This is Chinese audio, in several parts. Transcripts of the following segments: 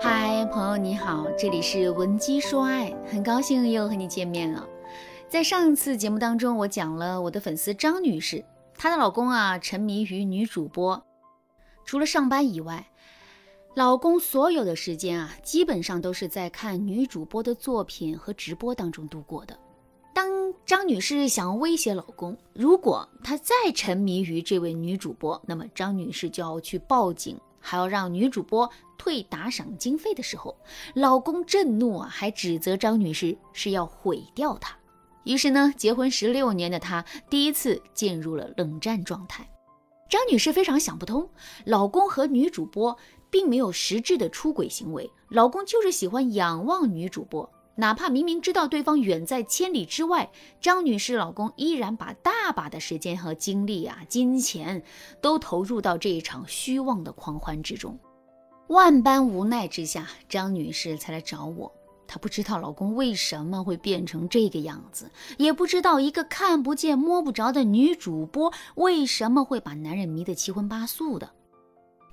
嗨，朋友你好，这里是文姬说爱，很高兴又和你见面了。在上次节目当中，我讲了我的粉丝张女士，她的老公啊沉迷于女主播，除了上班以外。老公所有的时间啊，基本上都是在看女主播的作品和直播当中度过的。当张女士想要威胁老公，如果他再沉迷于这位女主播，那么张女士就要去报警，还要让女主播退打赏经费的时候，老公震怒啊，还指责张女士是要毁掉她。于是呢，结婚十六年的她第一次进入了冷战状态。张女士非常想不通，老公和女主播。并没有实质的出轨行为，老公就是喜欢仰望女主播，哪怕明明知道对方远在千里之外，张女士老公依然把大把的时间和精力啊、金钱都投入到这一场虚妄的狂欢之中。万般无奈之下，张女士才来找我。她不知道老公为什么会变成这个样子，也不知道一个看不见摸不着的女主播为什么会把男人迷得七荤八素的。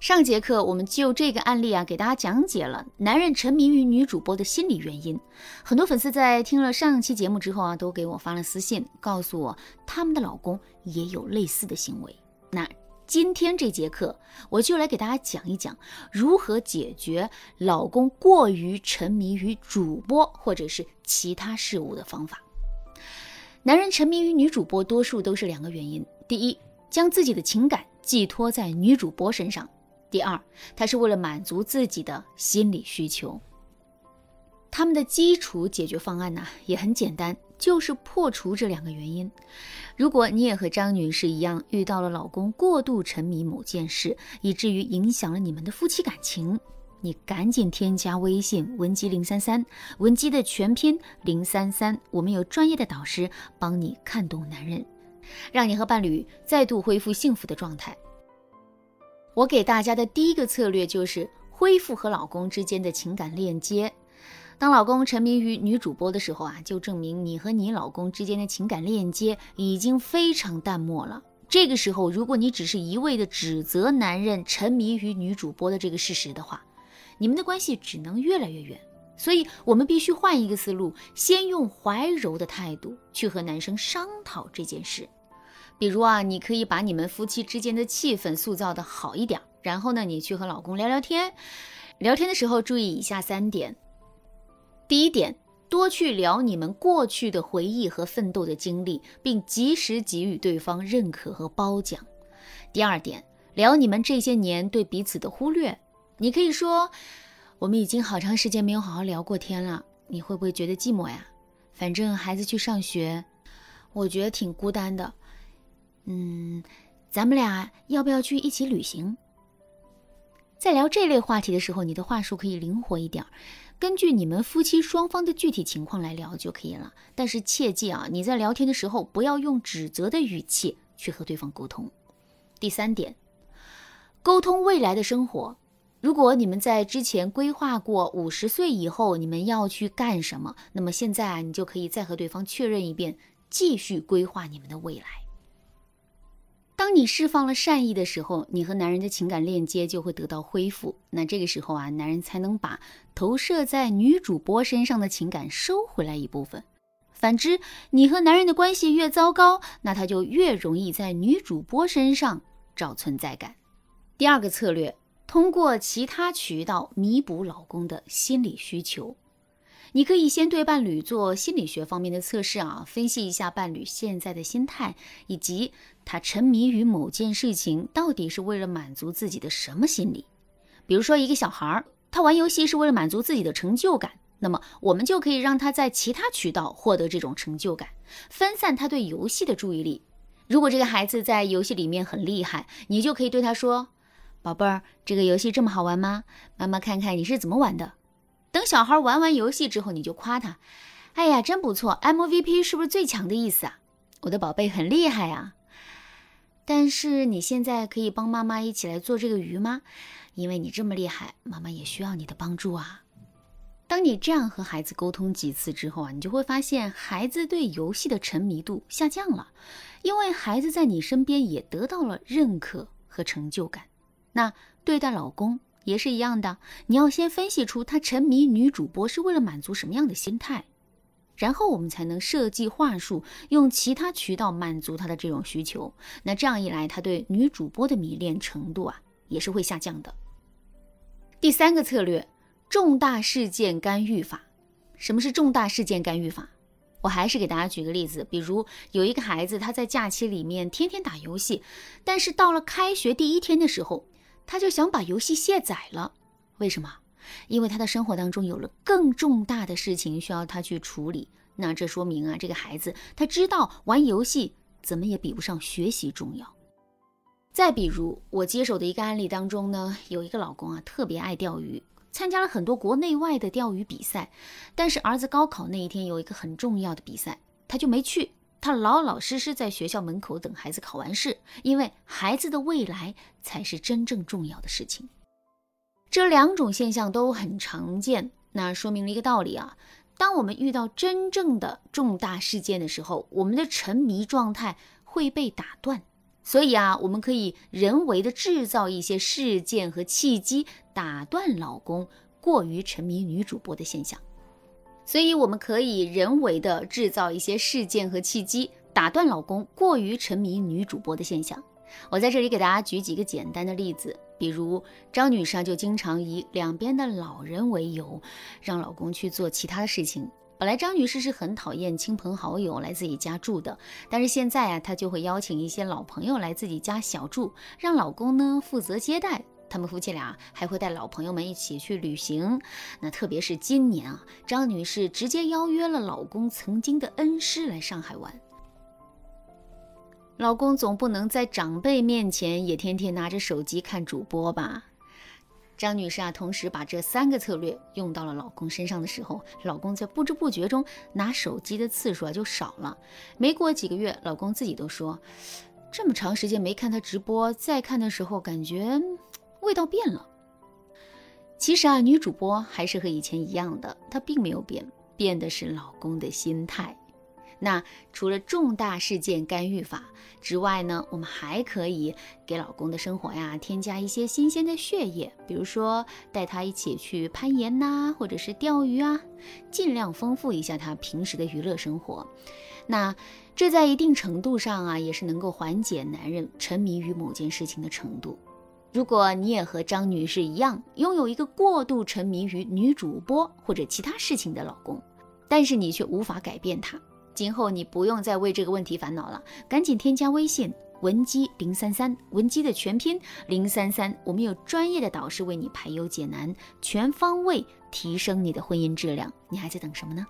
上节课我们就这个案例啊，给大家讲解了男人沉迷于女主播的心理原因。很多粉丝在听了上期节目之后啊，都给我发了私信，告诉我他们的老公也有类似的行为。那今天这节课，我就来给大家讲一讲如何解决老公过于沉迷于主播或者是其他事物的方法。男人沉迷于女主播，多数都是两个原因：第一，将自己的情感寄托在女主播身上。第二，他是为了满足自己的心理需求。他们的基础解决方案呢也很简单，就是破除这两个原因。如果你也和张女士一样遇到了老公过度沉迷某件事，以至于影响了你们的夫妻感情，你赶紧添加微信文姬零三三，文姬的全拼零三三，我们有专业的导师帮你看懂男人，让你和伴侣再度恢复幸福的状态。我给大家的第一个策略就是恢复和老公之间的情感链接。当老公沉迷于女主播的时候啊，就证明你和你老公之间的情感链接已经非常淡漠了。这个时候，如果你只是一味的指责男人沉迷于女主播的这个事实的话，你们的关系只能越来越远。所以，我们必须换一个思路，先用怀柔的态度去和男生商讨这件事。比如啊，你可以把你们夫妻之间的气氛塑造的好一点，然后呢，你去和老公聊聊天。聊天的时候注意以下三点：第一点，多去聊你们过去的回忆和奋斗的经历，并及时给予对方认可和褒奖；第二点，聊你们这些年对彼此的忽略。你可以说：“我们已经好长时间没有好好聊过天了，你会不会觉得寂寞呀？反正孩子去上学，我觉得挺孤单的。”嗯，咱们俩要不要去一起旅行？在聊这类话题的时候，你的话术可以灵活一点，根据你们夫妻双方的具体情况来聊就可以了。但是切记啊，你在聊天的时候不要用指责的语气去和对方沟通。第三点，沟通未来的生活。如果你们在之前规划过五十岁以后你们要去干什么，那么现在啊，你就可以再和对方确认一遍，继续规划你们的未来。你释放了善意的时候，你和男人的情感链接就会得到恢复。那这个时候啊，男人才能把投射在女主播身上的情感收回来一部分。反之，你和男人的关系越糟糕，那他就越容易在女主播身上找存在感。第二个策略，通过其他渠道弥补老公的心理需求。你可以先对伴侣做心理学方面的测试啊，分析一下伴侣现在的心态，以及他沉迷于某件事情到底是为了满足自己的什么心理。比如说，一个小孩儿，他玩游戏是为了满足自己的成就感，那么我们就可以让他在其他渠道获得这种成就感，分散他对游戏的注意力。如果这个孩子在游戏里面很厉害，你就可以对他说：“宝贝儿，这个游戏这么好玩吗？妈妈看看你是怎么玩的。”等小孩玩完游戏之后，你就夸他：“哎呀，真不错！MVP 是不是最强的意思啊？我的宝贝很厉害啊！但是你现在可以帮妈妈一起来做这个鱼吗？因为你这么厉害，妈妈也需要你的帮助啊！”当你这样和孩子沟通几次之后啊，你就会发现孩子对游戏的沉迷度下降了，因为孩子在你身边也得到了认可和成就感。那对待老公也是一样的，你要先分析出他沉迷女主播是为了满足什么样的心态，然后我们才能设计话术，用其他渠道满足他的这种需求。那这样一来，他对女主播的迷恋程度啊，也是会下降的。第三个策略，重大事件干预法。什么是重大事件干预法？我还是给大家举个例子，比如有一个孩子，他在假期里面天天打游戏，但是到了开学第一天的时候，他就想把游戏卸载了。为什么？因为他的生活当中有了更重大的事情需要他去处理。那这说明啊，这个孩子他知道玩游戏怎么也比不上学习重要。再比如我接手的一个案例当中呢，有一个老公啊，特别爱钓鱼。参加了很多国内外的钓鱼比赛，但是儿子高考那一天有一个很重要的比赛，他就没去。他老老实实在学校门口等孩子考完试，因为孩子的未来才是真正重要的事情。这两种现象都很常见，那说明了一个道理啊：当我们遇到真正的重大事件的时候，我们的沉迷状态会被打断。所以啊，我们可以人为的制造一些事件和契机，打断老公过于沉迷女主播的现象。所以我们可以人为的制造一些事件和契机，打断老公过于沉迷女主播的现象。我在这里给大家举几个简单的例子，比如张女士啊就经常以两边的老人为由，让老公去做其他的事情。本来张女士是很讨厌亲朋好友来自己家住的，但是现在啊，她就会邀请一些老朋友来自己家小住，让老公呢负责接待。他们夫妻俩还会带老朋友们一起去旅行。那特别是今年啊，张女士直接邀约了老公曾经的恩师来上海玩。老公总不能在长辈面前也天天拿着手机看主播吧？张女士啊，同时把这三个策略用到了老公身上的时候，老公在不知不觉中拿手机的次数啊就少了。没过几个月，老公自己都说，这么长时间没看他直播，再看的时候感觉味道变了。其实啊，女主播还是和以前一样的，她并没有变，变的是老公的心态。那除了重大事件干预法之外呢，我们还可以给老公的生活呀添加一些新鲜的血液，比如说带他一起去攀岩呐，或者是钓鱼啊，尽量丰富一下他平时的娱乐生活。那这在一定程度上啊，也是能够缓解男人沉迷于某件事情的程度。如果你也和张女士一样，拥有一个过度沉迷于女主播或者其他事情的老公，但是你却无法改变他。今后你不用再为这个问题烦恼了，赶紧添加微信文姬零三三，文姬的全拼零三三，我们有专业的导师为你排忧解难，全方位提升你的婚姻质量。你还在等什么呢？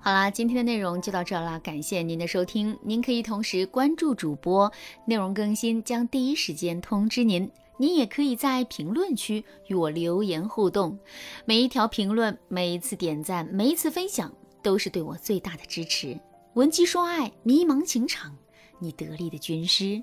好啦，今天的内容就到这啦，感谢您的收听。您可以同时关注主播，内容更新将第一时间通知您。你也可以在评论区与我留言互动，每一条评论、每一次点赞、每一次分享，都是对我最大的支持。闻鸡说爱，迷茫情场，你得力的军师。